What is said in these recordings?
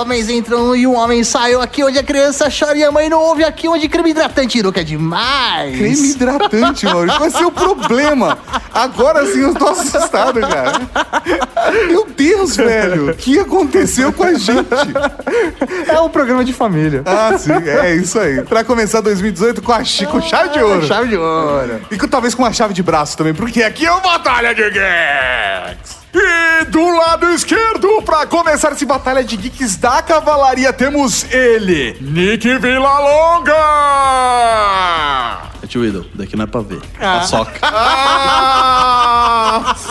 homens entram e um homem sai. Aqui onde a criança chora e a mãe não ouve. Aqui onde creme hidratante nunca é demais. Creme hidratante, Maurício. Qual vai ser o problema? Agora sim eu tô assustado, cara. Meu Deus, velho. O que aconteceu com a gente? É um programa de família. Ah, sim. É isso aí. Pra começar 2018 com, a, chi- com chave de ouro. Chave de ouro. E talvez com uma chave de braço também, porque aqui é uma batalha de geeks. E do lado esquerdo, pra começar essa batalha de geeks da cavalaria, temos ele, Nick Villalonga! É tio Idol, daqui não é pra ver. Paçoca. Ah,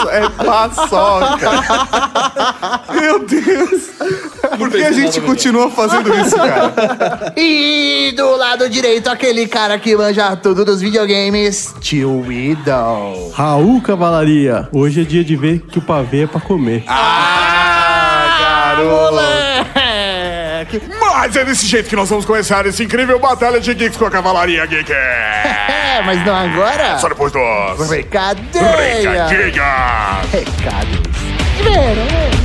é paçoca. Meu Deus. Por que a gente continua fazendo isso, cara? E do lado direito, aquele cara que manja tudo dos videogames, Tio Idol. Raul Cavalaria, hoje é dia de ver que o pavê é pra comer. Ah, garoto. Moleque. Mas é desse jeito que nós vamos começar essa incrível batalha de geeks com a cavalaria geek. É, mas não agora. Só depois dos... Brincadeira. Recadinhos. Recados. de verão.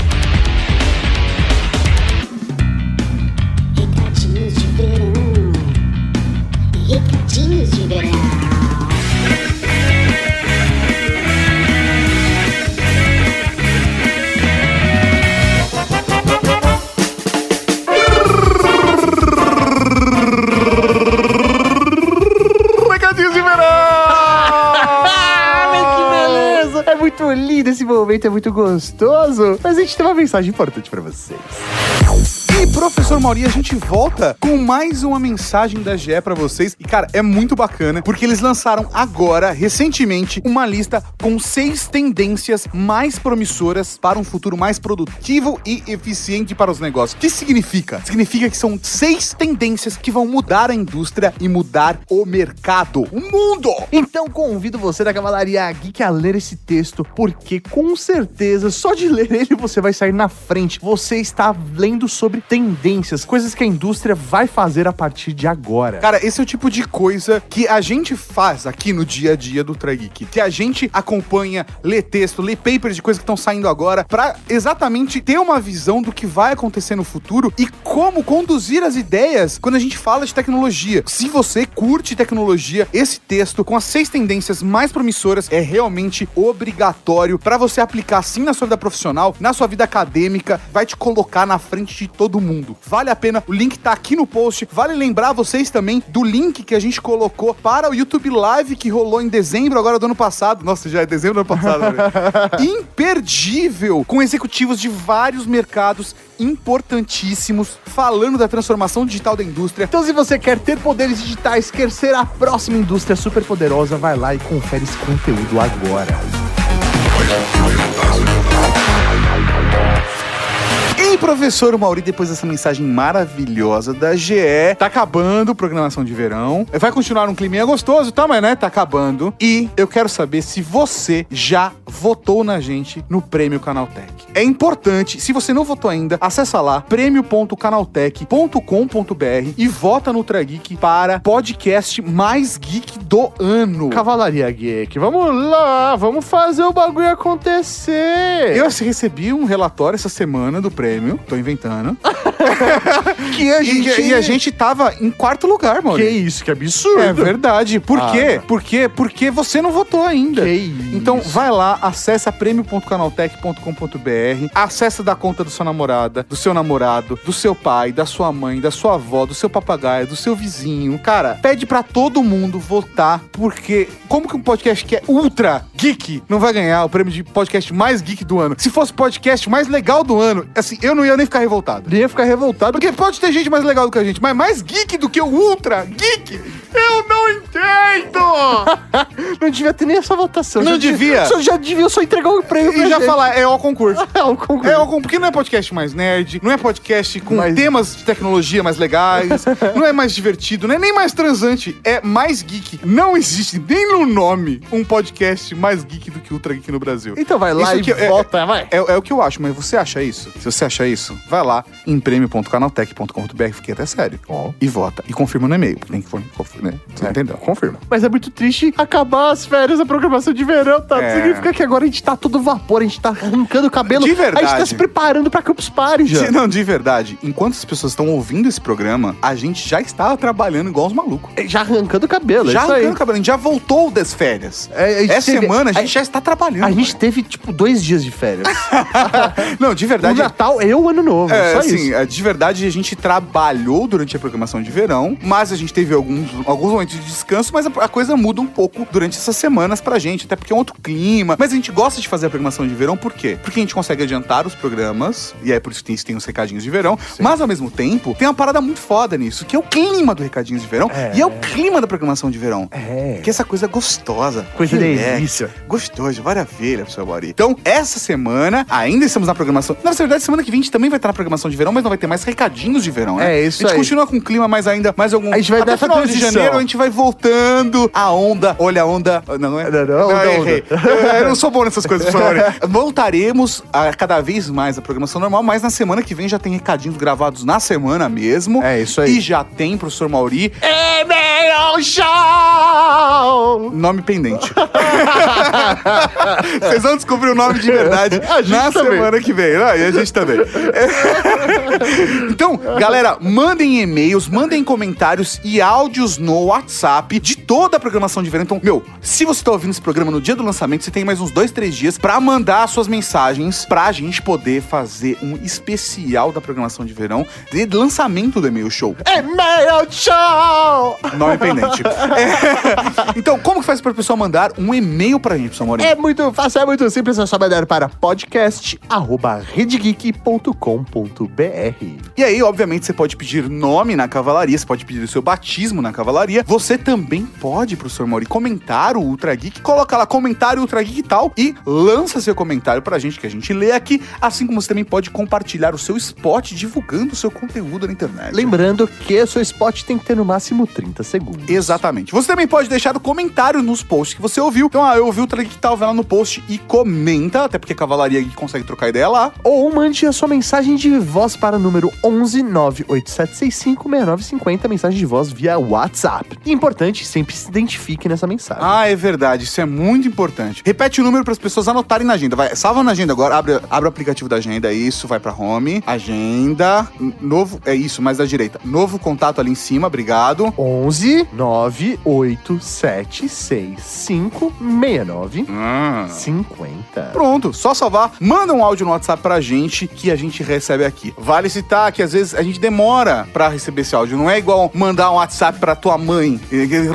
Momento, é muito gostoso. Mas a gente tem uma mensagem importante pra vocês. E professor Mauri, a gente volta com mais uma mensagem da GE pra vocês. E cara, é muito bacana porque eles lançaram agora, recentemente, uma lista com seis tendências mais promissoras para um futuro mais produtivo e eficiente para os negócios. O que significa? Significa que são seis tendências que vão mudar a indústria e mudar o mercado, o mundo. Então convido você da Cavalaria Geek a ler esse texto, porque com certeza, só de ler ele você vai sair na frente. Você está lendo sobre tendências, coisas que a indústria vai fazer a partir de agora. Cara, esse é o tipo de coisa que a gente faz aqui no dia a dia do Trageek. Que a gente acompanha, lê texto, lê papers de coisas que estão saindo agora, pra exatamente ter uma visão do que vai acontecer no futuro e como conduzir as ideias quando a gente fala de tecnologia. Se você curte tecnologia, esse texto com as seis tendências mais promissoras é realmente obrigatório pra você aplicar sim na sua vida profissional, na sua vida acadêmica, vai te colocar na frente de todo mundo. Vale a pena, o link tá aqui no post. Vale lembrar vocês também do link que a gente colocou para o YouTube Live que rolou em dezembro agora do ano passado. Nossa, já é dezembro do ano passado. né? Imperdível, com executivos de vários mercados importantíssimos falando da transformação digital da indústria. Então, se você quer ter poderes digitais, quer ser a próxima indústria super poderosa, vai lá e confere esse conteúdo agora. E professor Mauri, depois dessa mensagem maravilhosa da GE, tá acabando programação de verão. Vai continuar um climinha gostoso, tá? Mas né, tá acabando. E eu quero saber se você já votou na gente no Prêmio Canaltech. É importante, se você não votou ainda, acessa lá prêmio.canaltech.com.br e vota no Trageek para podcast mais geek do ano. Cavalaria Geek, vamos lá, vamos fazer o bagulho acontecer. Eu recebi um relatório essa semana do prêmio, tô inventando. que a E, e a gente tava em quarto lugar, mano. Que isso, que absurdo. É verdade. Por Ah. quê? Porque, porque você não votou ainda. Que isso. Então vai lá, acessa prêmio.canaltech.com.br, acessa da conta da sua namorada, do seu namorado, do seu pai, da sua mãe, da sua avó, do seu papagaio, do seu vizinho. Cara, pede pra todo mundo votar, porque como que um podcast que é ultra geek não vai ganhar o prêmio de podcast mais geek do ano? Se fosse o podcast mais legal do ano, assim, eu não ia nem ficar revoltado. ia ficar revoltado. Porque pode ter gente mais legal do que a gente, mas mais geek do que o Ultra Geek, eu não entendo! Não devia ter nem essa votação. Não Já devia. Só já devia só entregar o prêmio e já falar, é o concurso. É o concurso. É o concurso, porque não é podcast mais nerd, não é podcast com Mais- temas de tecnologia mais legais, não é mais divertido, não é nem mais transante, é mais geek. Não existe nem no nome um podcast mais geek do que Ultra Geek no Brasil. Então vai lá Isso e que é- vota, vai. É, é o que eu acho, mas você acha isso? Se você acha isso, vai lá em prêmio.canaltech.com.br, fiquei até sério. Ó. E vota. E confirma no e-mail. Tem que confirmar, né? Você entendeu? Confirma. Mas é muito triste acabar as férias da programação de verão, tá? É. Significa que agora a gente tá todo vapor, a gente tá arrancando o cabelo. De verdade. A gente tá se preparando pra Campus Party já. Não, de verdade, enquanto as pessoas estão ouvindo esse programa, a gente já estava trabalhando igual os malucos. Já arrancando o cabelo, já é isso aí. arrancando o cabelo, a gente já voltou das férias. É, a Essa teve- semana a gente a- já está trabalhando. A gente teve, tipo, dois dias de férias. Não, de o verdade. Natal e o Ano Novo, É, só assim, isso. é, de verdade a gente trabalhou durante a programação de verão, mas a gente teve alguns, alguns momentos de descanso, mas a, a coisa muda um pouco durante essas semanas pra gente, até porque é um outro clima. Mas a gente gosta de fazer a programação de verão, por quê? Porque a gente consegue adiantar os programas, e é por isso que tem, tem os recadinhos de verão, mas ao mesmo tempo tem uma parada muito foda nisso, que é o clima do recadinhos de verão, É. e é o clima da programação de verão. É. Que essa coisa gostosa. Coisa relax, delícia. Gostoso, maravilha, professor Mauri. Então, essa semana, ainda estamos na programação. Na verdade, semana que vem a gente também vai estar na programação de verão, mas não vai ter mais recadinhos de verão, né? É, isso A gente aí. continua com o clima, mas ainda mais algum. A gente vai Até dar essa de janeiro, a gente vai voltando. A onda. Olha a onda. Não, não é? Não, não, errei. onda. Eu, eu não sou bom nessas coisas, Mauri. Voltaremos a cada vez mais a programação normal, mas na semana que vem já tem recadinhos gravados na semana mesmo. É, isso aí. E já tem, professor Mauri, E-mail show! Nome pendente. Vocês vão descobrir o nome de verdade na também. semana que vem. né? E a gente também. então, galera, mandem e-mails, mandem comentários e áudios no WhatsApp de toda a programação de verão. Então, meu, se você tá ouvindo esse programa no dia do lançamento, você tem mais uns dois, três dias pra mandar suas mensagens pra gente poder fazer um especial da programação de verão de lançamento do e-mail show. E-mail show! Nome pendente. É. Então, como que faz pra pessoa mandar um e-mail pra gente, pessoal? É muito fácil, é muito simples, é só mandar para podcast.redgeek.com.br. E aí, obviamente, você pode pedir nome na cavalaria, você pode pedir o seu batismo na cavalaria. Você também pode, professor Mauri, comentar o Ultra Geek, coloca lá comentário Ultra Geek e tal, e lança seu comentário pra gente, que a gente lê aqui. Assim como você também pode compartilhar o seu spot divulgando o seu conteúdo na internet. Lembrando que o seu spot tem que ter no máximo 30 segundos. Exatamente. Você também pode deixar o comentário nos posts que você ouviu. Então, ah, eu ouvi o Ultra Geek tal, vai lá no post e comenta, até porque a Cavalaria consegue trocar ideia lá. Ou mande a sua mensagem de voz para o número 11 98765 6950, mensagem de voz via WhatsApp. E importante, sempre se identifique nessa mensagem. Ah, é verdade. Isso é muito importante. Repete o número para as pessoas anotarem na agenda. Vai, salva na agenda agora. Abre, abre o aplicativo da agenda. é Isso, vai para home. Agenda. Novo. É isso, mais da direita. Novo contato ali em cima. Obrigado. 11 98765 69 Ah. 50. Pronto, só salvar. Manda um áudio no WhatsApp pra gente que a gente recebe aqui. Vale citar que às vezes a gente demora pra receber esse áudio. Não é igual mandar um WhatsApp pra tua mãe.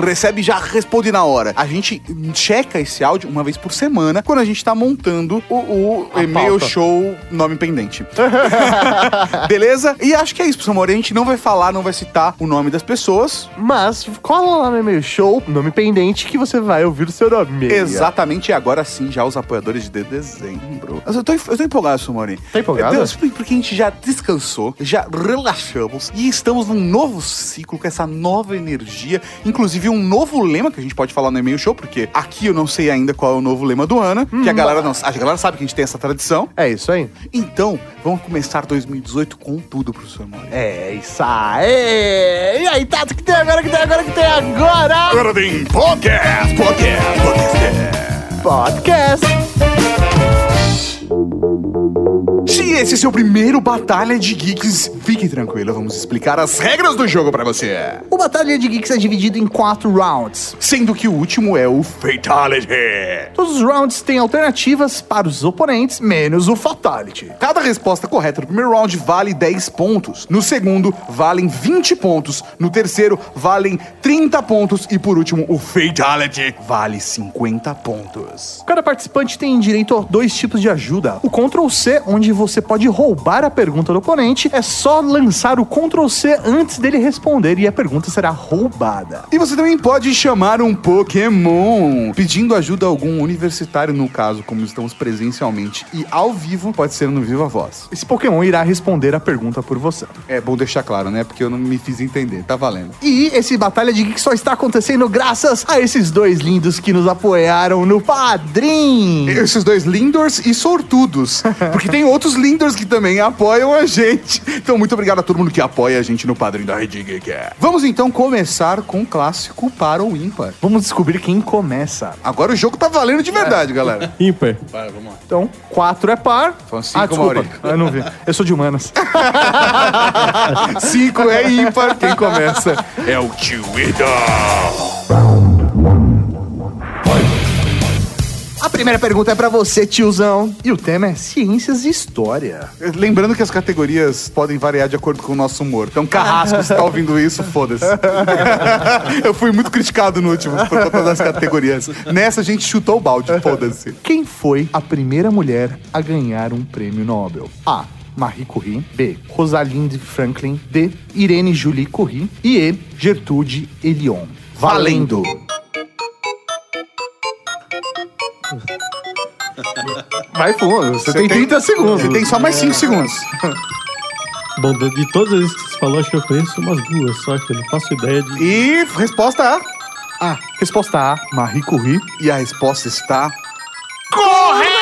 Recebe já responde na hora. A gente checa esse áudio uma vez por semana quando a gente tá montando o, o e-mail show nome pendente. Beleza? E acho que é isso, professor. A gente não vai falar, não vai citar o nome das pessoas. Mas cola lá no e-mail show, nome pendente, que você vai ouvir o seu nome. Exatamente, e agora sim, já os apoiadores de dezembro. Mas Eu tô, eu tô empolgado, Sumori. Tá empolgado? Deus, porque a gente já descansou, já relaxamos e estamos num novo ciclo com essa nova energia, inclusive um novo lema que a gente pode falar no e-mail show, porque aqui eu não sei ainda qual é o novo lema do ano, que a galera não, a galera sabe que a gente tem essa tradição. É isso aí. Então, vamos começar 2018 com tudo, professor Mori. É isso aí. E aí, Tato, que tem agora, que tem agora, que tem agora? Agora tem podcast, podcast, podcast. Podcast. Se esse é seu primeiro Batalha de Geeks, fique tranquilo, vamos explicar as regras do jogo pra você. O Batalha de Geeks é dividido em quatro rounds. Sendo que o último é o Fatality. Todos os rounds têm alternativas para os oponentes, menos o Fatality. Cada resposta correta no primeiro round vale 10 pontos. No segundo, valem 20 pontos. No terceiro, valem 30 pontos. E por último, o Fatality vale 50 pontos. Cada participante tem direito a dois tipos de ajuda. O Ctrl C, onde você pode roubar a pergunta do oponente, é só lançar o Ctrl C antes dele responder e a pergunta será roubada. E você também pode chamar um Pokémon, pedindo ajuda a algum universitário, no caso, como estamos presencialmente e ao vivo, pode ser no Viva Voz. Esse Pokémon irá responder a pergunta por você. É bom deixar claro, né? Porque eu não me fiz entender, tá valendo. E esse Batalha de Geek só está acontecendo graças a esses dois lindos que nos apoiaram no Padrim. Esses dois lindors e sortudos. Porque tem outros lindors Mentors que também apoiam a gente. Então, muito obrigado a todo mundo que apoia a gente no Padrinho da Rede Geek. Vamos então começar com o clássico para o ímpar. Vamos descobrir quem começa. Agora o jogo tá valendo de verdade, galera. Ímpar. Vai, vamos lá. Então, quatro é par. São cinco, ah, desculpa. Mauri. Eu não vi. Eu sou de humanas. Cinco é ímpar. Quem começa é o Tio Idol. Primeira pergunta é pra você, tiozão. E o tema é ciências e história. Lembrando que as categorias podem variar de acordo com o nosso humor. Então, carrasco, se tá ouvindo isso, foda-se. Eu fui muito criticado no último por conta das categorias. Nessa, a gente chutou o balde, foda-se. Quem foi a primeira mulher a ganhar um prêmio Nobel? A. Marie Curie. B. Rosalind Franklin. D. Irene Julie Curie. E E. Gertrude Elion. Valendo! Vai fundo, você, tem 30 segundos. Você tem só mais 5 segundos. Bom, de de todas as que você falou, acho que eu conheço umas duas, só que eu não faço ideia de. E resposta A. A. Resposta A. Marie Curie. E a resposta está. Chutar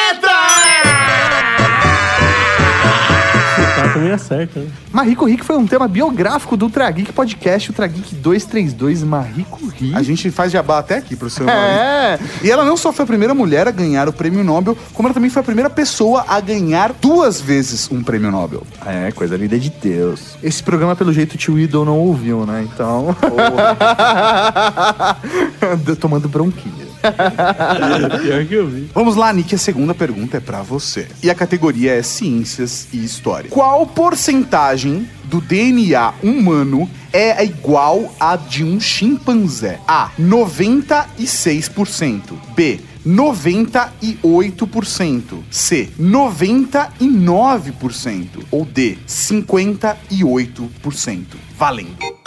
também acerta, né? Curie que foi um tema biográfico do Ultra Geek Podcast, Ultra Geek 232, Marie Curie. A gente faz jabá até aqui pro seu nome. É, E ela não só foi a primeira mulher a ganhar o prêmio Nobel, como ela também foi a primeira pessoa a ganhar duas vezes um prêmio Nobel. é, coisa linda de Deus. Esse programa, pelo jeito, o tio Idol não ouviu, né? Então. Tomando bronquinha. Pior que eu vi. Vamos lá, Nick, a segunda pergunta é pra você. E a categoria é Ciências e História. Qual porcentagem do DNA humano é igual à de um chimpanzé? A. 96%. B. 98%. C. 99%. Ou D. 58%. Valendo.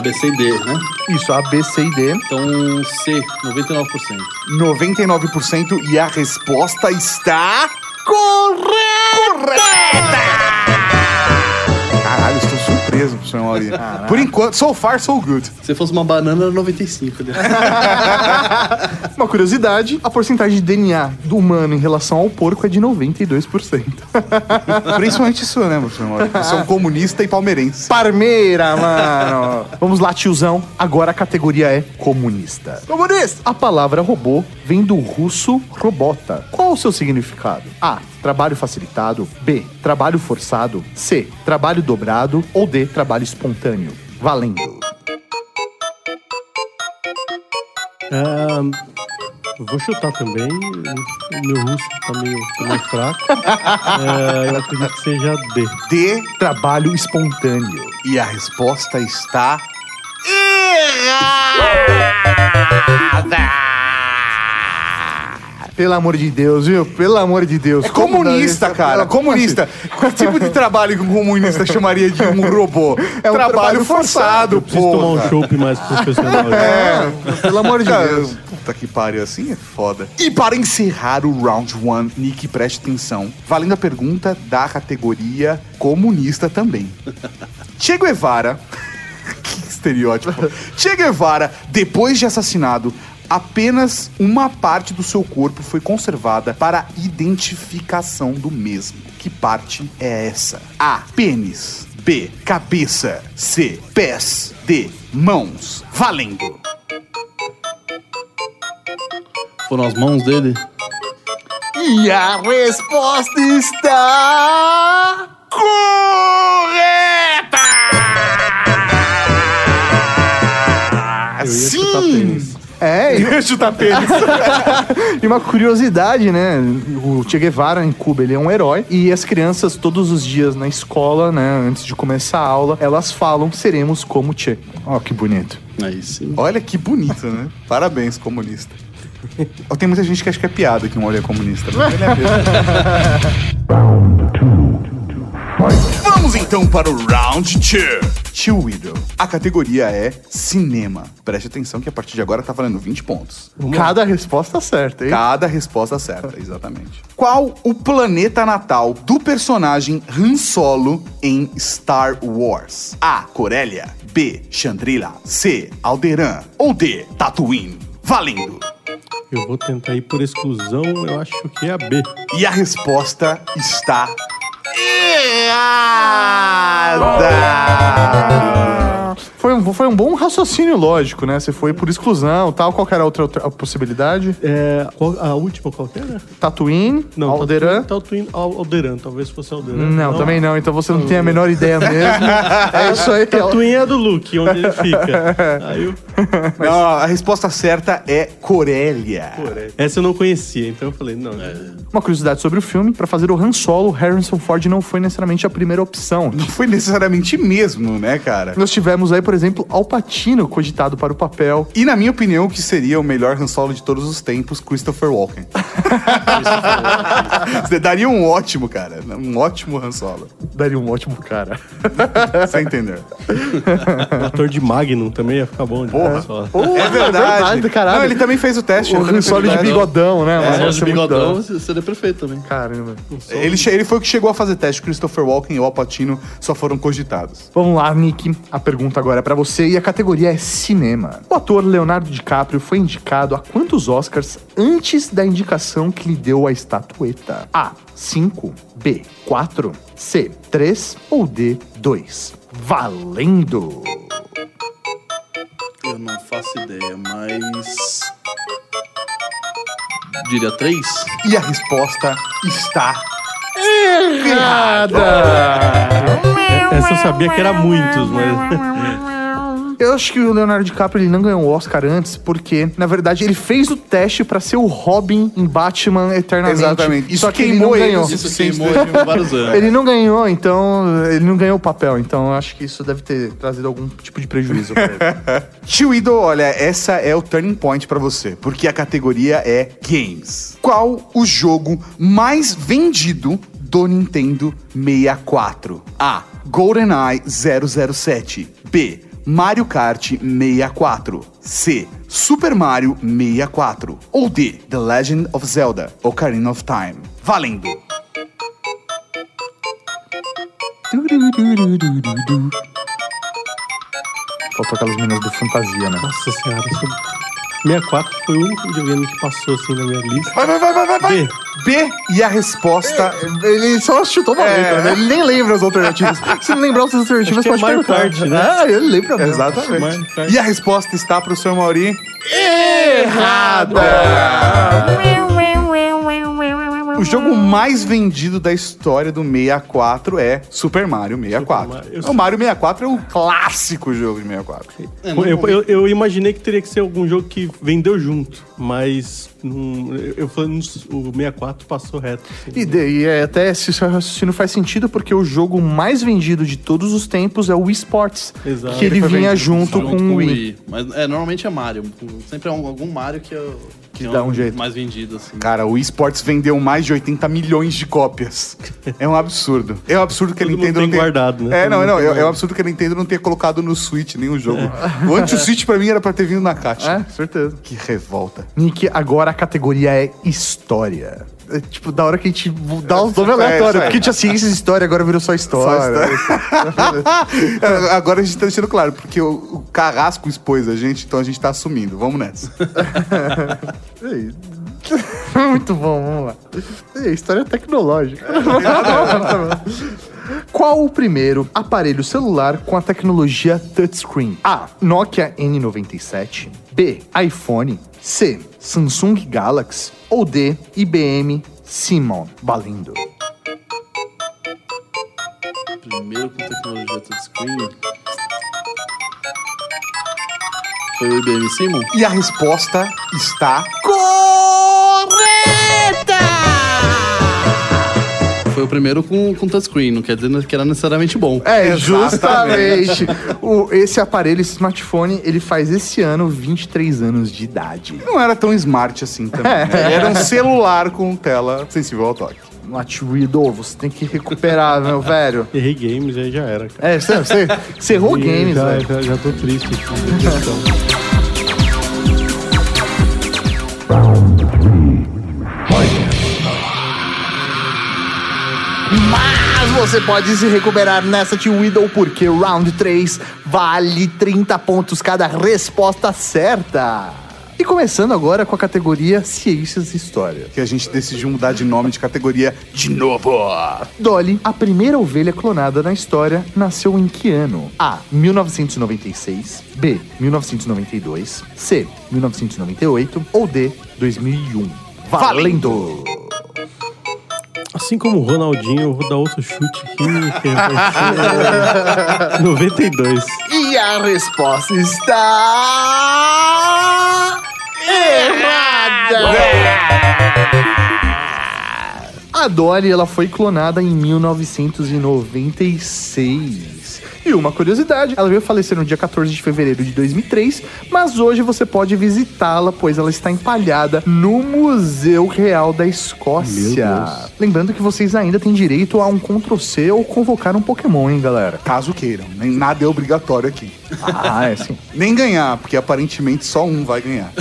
A B, C e D, né? Isso, A, B, C e D. Então, C, 99%. 99% e a resposta está correta! Caralho, estou surpreso, professor Mauri. Por enquanto, so far, so good. Se fosse uma banana, era 95, né? Uma curiosidade: a porcentagem de DNA do humano em relação ao porco é de 92%. Principalmente isso, né, professor Mauri? Você é um comunista e palmeirense. Parmeira, mano. Vamos lá, tiozão. Agora a categoria é comunista. Comunista! A palavra robô vem do russo robota. Qual o seu significado? A. Trabalho facilitado. B. Trabalho forçado. C. Trabalho dobrado. Ou D. Trabalho espontâneo. Valendo. Ah, eu vou chutar também. O meu russo tá meio, tá meio fraco. Ah, eu acredito que seja D. D Trabalho espontâneo. e a resposta está Pelo amor de Deus, viu? Pelo amor de Deus. É comunista, cara. Como Comunista. Que tipo de trabalho que um comunista chamaria de um robô? É um trabalho, trabalho forçado, Preciso tomar pô. um chopp mais profissional. É, pelo amor de Cara, Deus. Puta que pariu, assim é foda. E para encerrar o round one, Nick, preste atenção. Valendo a pergunta da categoria comunista também. Che Guevara. que estereótipo. che Guevara, depois de assassinado, apenas uma parte do seu corpo foi conservada para identificação do mesmo. Que parte é essa? A. Pênis. B. Cabeça. C. Pés. D. Mãos. Valendo. Foram as mãos dele? E a resposta está. correta! Eu ia pênis. É, e, chutar pênis. e uma curiosidade, né? O Che Guevara em Cuba, ele é um herói. E as crianças, todos os dias na escola, né? Antes de começar a aula, elas falam: seremos como Che. Ó, que bonito. Aí sim. Olha que bonito, né? Parabéns, comunista. Tem muita gente que acha que é piada que um olho é comunista. mas ele é mesmo. Vamos então para o Round 2. Tio Widow. A categoria é cinema. Preste atenção que a partir de agora tá valendo 20 pontos. Cada resposta certa, hein? Cada resposta certa, exatamente. Qual o planeta natal do personagem Han Solo em Star Wars? A. Corélia. B. Chandrila. C. Alderan. Ou D. Tatooine. Valendo! Eu vou tentar ir por exclusão, eu acho que é a B. E a resposta está errada! Foi um, foi um bom raciocínio lógico, né? Você foi por exclusão tal. Qual que era a outra, outra possibilidade? É, qual- a última qual era? Tatooine, Alderan. Tatooine, Al- Alderan, talvez fosse Alderan. Não, também não. Então você não tem a menor ideia mesmo. é isso aí. Tatooine é do Luke, onde ele fica. Aí eu... Não, a resposta certa é Corélia. Essa eu não conhecia, então eu falei, não. é- Uma curiosidade sobre o filme: pra fazer o Han Solo, Harrison Ford não foi necessariamente a primeira opção. Não foi necessariamente mesmo, né, cara? Nós tivemos aí, por exemplo, Al Pacino cogitado para o papel. E na minha opinião, o que seria o melhor Han Solo de todos os tempos, Christopher Walken. Você daria um ótimo, cara. Um ótimo Han Solo. Daria um ótimo cara. Você entendeu? O ator de Magnum também ia ficar bom. de Porra. só. É verdade. caralho. Não, ele também fez o teste. O ele também Han Solo de bigodão, né? É, ia de bigodão seria perfeito também. Caramba. Ele, ele foi o que chegou a fazer teste. Christopher Walken e o Al Pacino só foram cogitados. Vamos lá, Nick. A pergunta agora é pra você e a categoria é cinema. O ator Leonardo DiCaprio foi indicado a quantos Oscars antes da indicação que lhe deu a estatueta? A. 5. B. 4. C. 3. Ou D. 2. Valendo! Eu não faço ideia, mas. Diria três? E a resposta está Essa eu sabia que era muitos, mas. Eu acho que o Leonardo DiCaprio ele não ganhou o Oscar antes porque, na verdade, ele fez o teste pra ser o Robin em Batman Eternamente. Exatamente. Isso Só que ele queimou não ele ganhou. o Isso queimou de vários anos. Ele não ganhou, então ele não ganhou o papel. Então eu acho que isso deve ter trazido algum tipo de prejuízo pra ele. Tio Ido, olha, essa é o turning point pra você, porque a categoria é games. Qual o jogo mais vendido do Nintendo 64? A. GoldenEye 007. B. Mario Kart 64. C. Super Mario 64. Ou D. The Legend of Zelda Ocarina of Time. Valendo! Faltou aquelas meninas do Fantasia, né? Nossa senhora, isso... 64 foi o único videogame que passou assim na minha lista. Vai, vai, vai, vai, vai! B. B. E a resposta Ele só chutou uma É. letra, né? Ele nem lembra as alternativas. Se não lembrar as alternativas, é pode Mario perguntar. Kart, né? Ah, ele lembra mesmo. Exatamente. E a resposta está pro seu Mauri. O jogo mais vendido da história do 64 é Super Mario 64. Super Mario. Eu- O Mario 64 é o clássico jogo de 64. É, Eu, eu, eu imaginei que teria que ser algum jogo que vendeu junto, mas não- eu, não- o 64 passou reto. assim. E, de- e é até se o seu raciocínio faz sentido, porque o jogo mais vendido de todos os tempos é o Wii Sports. Exato. Que ele Ele vinha vendido junto junto com o Wii. Mas é, normalmente é Mario. Sempre é um- algum Mario que, é, o- Que é dá o um jeito. mais vendido, assim. Cara, o eSports vendeu mais de 80 milhões de cópias. É um absurdo. É um absurdo que a Nintendo tem não tenha... guardado, né? É, não, não. tem É, é um absurdo que a Nintendo não tenha colocado no Switch nenhum jogo. O anti-Switch pra mim era pra ter vindo na caixa. É, certeza. Que revolta. Nick, agora a categoria é história. É, tipo, da hora que a gente dá os nomes É, aleatórios. isso aí. porque tinha ciências e história, agora virou só história. É, Agora a gente tá deixando claro, porque o, o Carrasco expôs a gente, então a gente tá assumindo. Vamos nessa. Muito bom, vamos lá. História tecnológica. Qual o primeiro aparelho celular com a tecnologia touchscreen? A. Nokia N97. B. iPhone. C. Samsung Galaxy. Ou D. IBM Simon. Balindo. Primeiro com tecnologia touchscreen. Foi o IBM Simon? E a resposta está. Foi o primeiro com, com touchscreen, não quer dizer que era necessariamente bom. É, justamente. o, esse aparelho, esse smartphone, ele faz esse ano 23 anos de idade. Não era tão smart assim também. né? Era um celular com tela sensível ao toque. Matwido, você tem que recuperar, meu velho. Errei games, aí já era, cara. É, você, você, você errou games, já, velho. já, já tô triste você pode se recuperar nessa Tio Widow, porque round 3 vale 30 pontos cada resposta certa. E começando agora com a categoria Ciências e História. Que a gente decidiu mudar de nome de categoria de novo. Dolly, a primeira ovelha clonada na história, nasceu em que ano? A. 1996. B. 1992. C. 1998. Ou D. 2001. Valendo! Assim como o Ronaldinho, eu vou dar outro chute aqui, que ser 92. E a resposta está. errada! A Dolly ela foi clonada em 1996. E uma curiosidade, ela veio falecer no dia 14 de fevereiro de 2003, mas hoje você pode visitá-la, pois ela está empalhada no Museu Real da Escócia. Lembrando que vocês ainda têm direito a um Ctrl-C ou convocar um Pokémon, hein, galera? Caso queiram, nem nada é obrigatório aqui. Ah, é sim. Nem ganhar, porque aparentemente só um vai ganhar.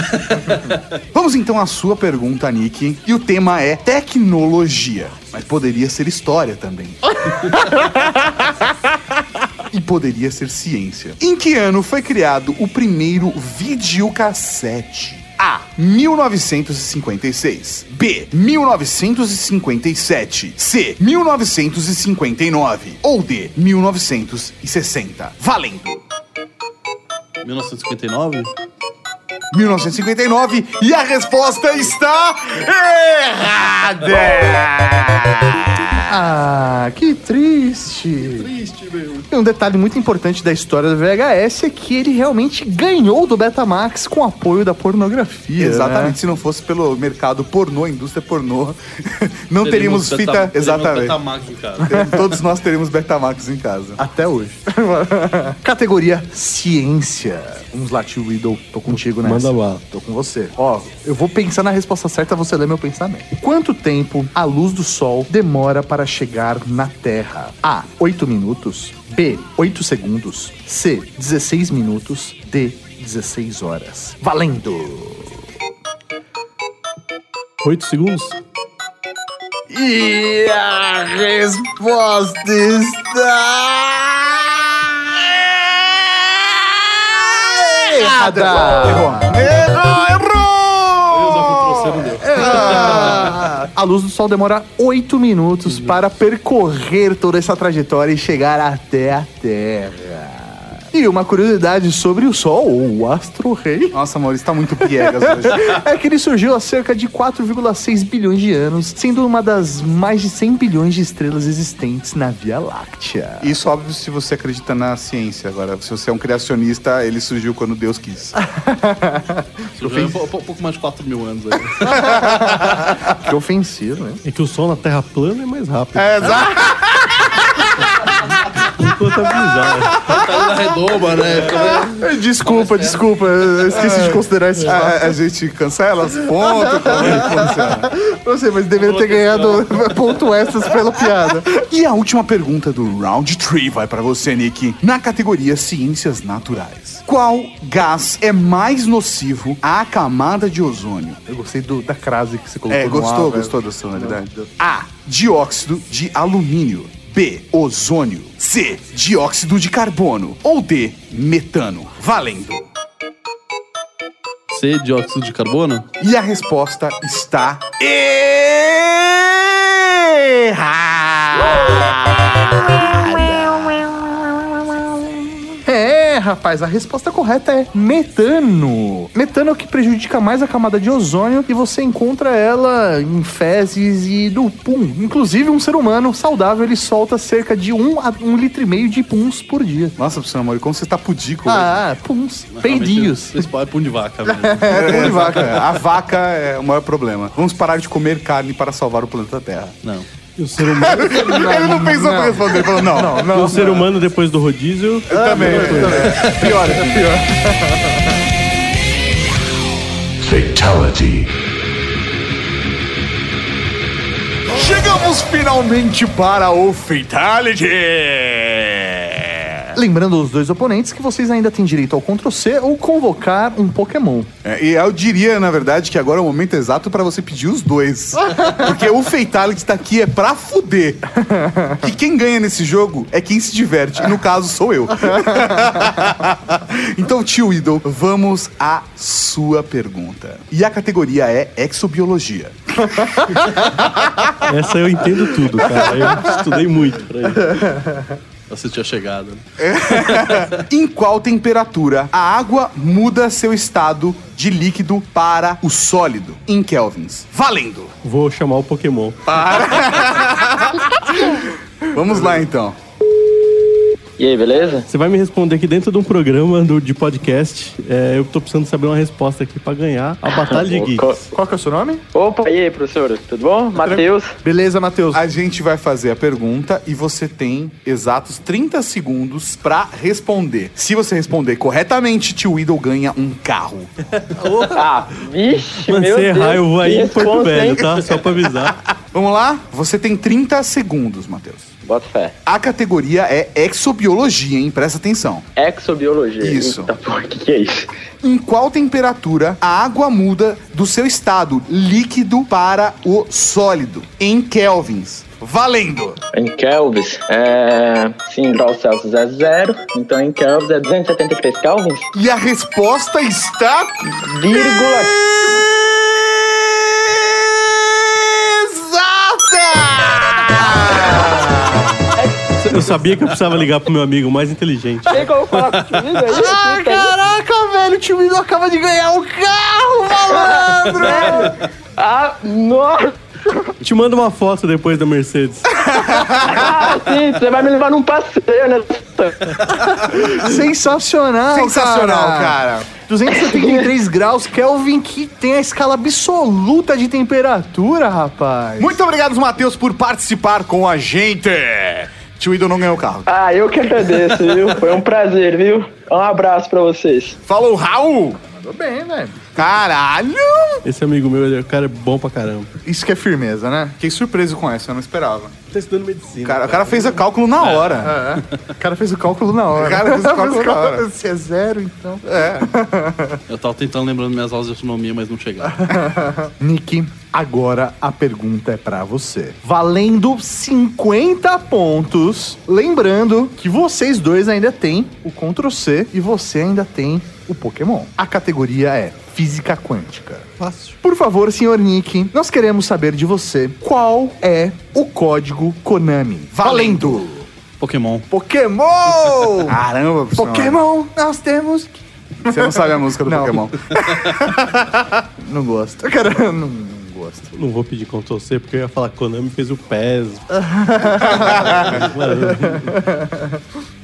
Vamos então à sua pergunta, Nick. E o tema é tecnologia. Mas poderia ser história também. e poderia ser ciência. Em que ano foi criado o primeiro videocassete? A. 1956. B. 1957. C. 1959. Ou D. 1960. Valendo! 1959? 1959 e a resposta está errada! Ah, que triste. Triste, meu. E um detalhe muito importante da história do VHS é que ele realmente ganhou do Betamax com apoio da pornografia. Exatamente, né? se não fosse pelo mercado pornô, indústria pornô, não teríamos, fita. Beta- exatamente. Teríamos Betamax em casa. Todos nós teríamos Betamax em casa. Até hoje. Categoria Ciência. Vamos lá, tio Riddle. Tô contigo nessa. Manda lá. Tô com você. Ó, eu vou pensar na resposta certa, você lê meu pensamento. Quanto tempo a luz do sol demora para chegar na Terra? A. 8 minutos. B. 8 segundos. C. 16 minutos. D. 16 horas. Valendo! 8 segundos? E a resposta está errada. Errou, errou! Não deu. Ah, a luz do sol demora 8 minutos para percorrer toda essa trajetória e chegar até a Terra. E uma curiosidade sobre o Sol, ou o Astro Rei, Nossa, Maurício, tá muito piegas hoje. é que ele surgiu há cerca de 4,6 bilhões de anos, sendo uma das mais de 100 bilhões de estrelas existentes na Via Láctea. Isso, óbvio, se você acredita na ciência. Agora, se você é um criacionista, ele surgiu quando Deus quis. Surgiu há um pou- pouco mais de 4 mil anos aí. Que ofensivo, né? É que o sol na Terra plana é mais rápido. É, exato. Tá ali na redoma, né? Meio- Desculpa, desculpa, eu esqueci de considerar esse fato. A, a gente cancela os pontos. como é que funciona? Não sei, mas deveria ter ganhado ponto extras pela piada. E a última pergunta do Round 3 vai pra você, Nick. Na categoria Ciências Naturais. Qual gás é mais nocivo à camada de ozônio? Eu gostei do- da crase que você colocou É, no gostou? ar, velho. gostou da sonoridade? A. Dióxido de alumínio. B. Ozônio. C. Dióxido de carbono. Ou D. Metano. Valendo. C, dióxido de carbono? E a resposta está errada. Rapaz, a resposta correta é metano. Metano é o que prejudica mais a camada de ozônio e você encontra ela em fezes e no pum. Inclusive, um ser humano saudável ele solta cerca de um a um litro e meio de puns por dia. Nossa, professor Amor, como você tá pudico hoje? Ah, puns, peidinhos. Pau é pum de vaca mesmo. É, pão de vaca. A vaca é o maior problema. Vamos parar de comer carne para salvar o planeta Terra. Não. E o ser humano, ele não pensou pra responder, ele falou, não. e o ser humano depois do rodízio. Eu também. Pior, é pior. Fatality. Chegamos finalmente para o Fatality! Lembrando os dois oponentes que vocês ainda têm direito ao Ctrl C ou convocar um Pokémon. É, e eu diria, na verdade, que agora é o momento exato pra você pedir os dois. Porque o Fatality tá aqui é pra fuder. Que quem ganha nesse jogo é quem se diverte. E no caso, sou eu. então, tio Idol, vamos à sua pergunta. E a categoria é Exobiologia. Essa eu entendo tudo, cara. Eu estudei muito pra isso. Você tinha chegado. né? Em qual temperatura a água muda seu estado de líquido para o sólido? Em kelvins. Valendo! Vou chamar o Pokémon. Vamos lá, então. E aí, beleza? Você vai me responder aqui dentro de um programa do- de podcast. É, eu tô precisando saber uma resposta aqui pra ganhar a Batalha de Geeks. Co- Qual que é o seu nome? Opa, e aí, professor? Tudo bom? Matheus. Beleza, Matheus. A gente vai fazer a pergunta e você tem exatos 30 segundos pra responder. Se você responder corretamente, tio Idol ganha um carro. Ah, vixe, Mano, meu se Deus. errar, eu vou aí em Porto Velho, tá? Só pra avisar. Vamos lá? Você tem 30 segundos, Matheus. Bota fé. A categoria é exobiologia, hein? Presta atenção. Exobiologia. Isso. Eita, porra, o que, que é isso? Em qual temperatura a água muda do seu estado líquido para o sólido? Em kelvins. Valendo! Em Kelvins, é... 5 graus Celsius é zero, então em Kelvins é 273 Kelvins, E a resposta está. vírgula... Eu sabia que eu precisava ligar pro meu amigo mais inteligente. Tem como falar contigo aí? Ah, Puta, caraca, velho, o tio Idol acaba de ganhar um carro, malandro! Ah, nossa! Te mando uma foto depois da Mercedes. Ah, sim, você vai me levar num passeio, né? Sensacional, Sensacional, cara. 273 graus, Kelvin, que tem a escala absoluta de temperatura, rapaz. Muito obrigado, Matheus, por participar com a gente. Tio Idol não ganhou o carro. Ah, eu que agradeço, viu? Foi um prazer, viu? Um abraço pra vocês. Falou, Raul! Tudo bem, velho. Caralho! Esse amigo meu, ele é um cara bom pra caramba. Isso que é firmeza, né? Fiquei surpreso com essa, eu não esperava. Tá estudando medicina. Cara, o cara fez o cálculo na hora. É. O cara fez o cálculo na hora. O cara fez o cálculo na hora. Se é zero, então. Eu tava tentando lembrando minhas aulas de astronomia, mas não chegava. Nick, agora a pergunta é pra você. Valendo 50 pontos. Lembrando que vocês dois ainda têm o Ctrl C e você ainda tem o Pokémon. A categoria é Física Quântica. Fácil. Por favor, senhor Nick, nós queremos saber de você qual é o código Konami. Valendo! Pokémon. Pokémon! Caramba, professor. Pokémon, nós temos. que- Você não sabe a música do Não. Pokémon. Não gosto. Cara, não, não gosto. Não vou pedir Ctrl C porque eu ia falar Konami fez o PES.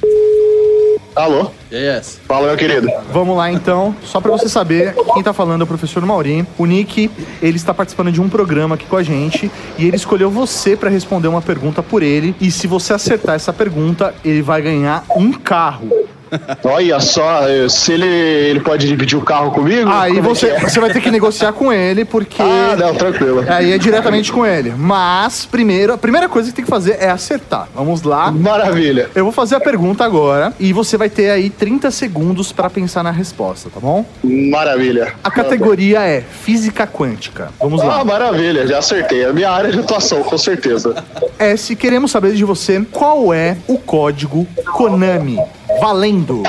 Alô? Yes. Fala, meu querido. Vamos lá então, só pra você saber, quem tá falando é o professor Mauri. O Nick, ele está participando de um programa aqui com a gente e ele escolheu você pra responder uma pergunta por ele. E se você acertar essa pergunta, ele vai ganhar um carro. Olha só, se ele, ele pode dividir o carro comigo? Aí é você, é? você vai ter que negociar com ele, porque. Ah, não, tranquilo. Aí é diretamente com ele. Mas, primeiro, a primeira coisa que tem que fazer é acertar. Vamos lá. Maravilha. Eu vou fazer a pergunta agora e você vai ter aí 30 segundos pra pensar na resposta, tá bom? Maravilha. A categoria é física quântica. Vamos Ah, lá. maravilha, já acertei. É a minha área de atuação, com certeza. S, queremos saber de você qual é o código Konami. Valendo!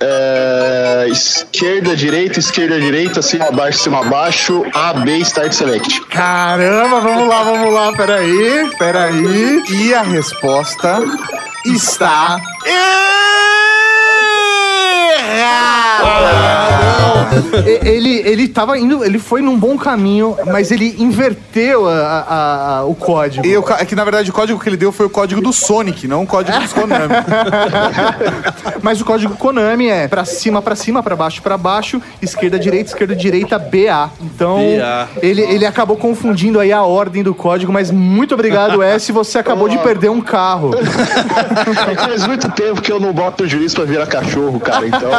É, esquerda, direita, esquerda, direita, cima, abaixo, cima, abaixo, A, B, Start Select. Caramba, vamos lá, vamos lá, peraí, peraí. E a resposta está. E- Ele, ele tava indo, ele foi num bom caminho, mas ele inverteu a- a- a- o código. E o é que na verdade o código que ele deu foi o código do Sonic, não o código dos Konami. Mas o código Konami é pra cima, pra cima, pra baixo, pra baixo, esquerda, direita, esquerda, direita, BA. Então, BA. Ele, ele acabou confundindo aí a ordem do código, mas muito obrigado, S. Você acabou de perder um carro. Faz muito tempo que eu não boto o juiz pra virar cachorro, cara, então.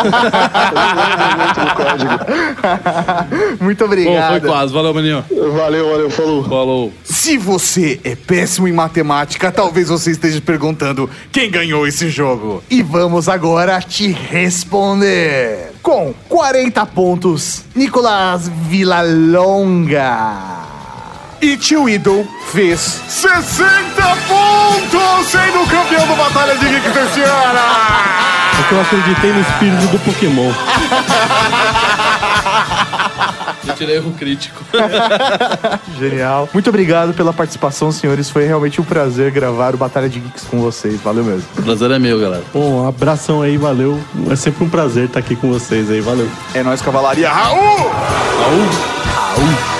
Muito no código. Muito Bom, obrigado. foi quase. Valeu, menino. Valeu, valeu, falou. Falou. Se você é péssimo em matemática, talvez você esteja perguntando quem ganhou esse jogo. E vamos agora te responder. Com 40 pontos, Nicolas Villalonga. E Tio Idol fez 60 pontos, sendo campeão do Batalha de Geeks desse ano. É que eu acreditei no espírito do Pokémon. Eu tirei erro crítico. Genial. Muito obrigado pela participação, senhores. Foi realmente um prazer gravar o Batalha de Geeks com vocês. Valeu mesmo. O prazer é meu, galera. Bom, um abração aí, valeu. É sempre um prazer estar aqui com vocês aí, valeu. É nóis, Cavalaria. Raul! Raul. Raul.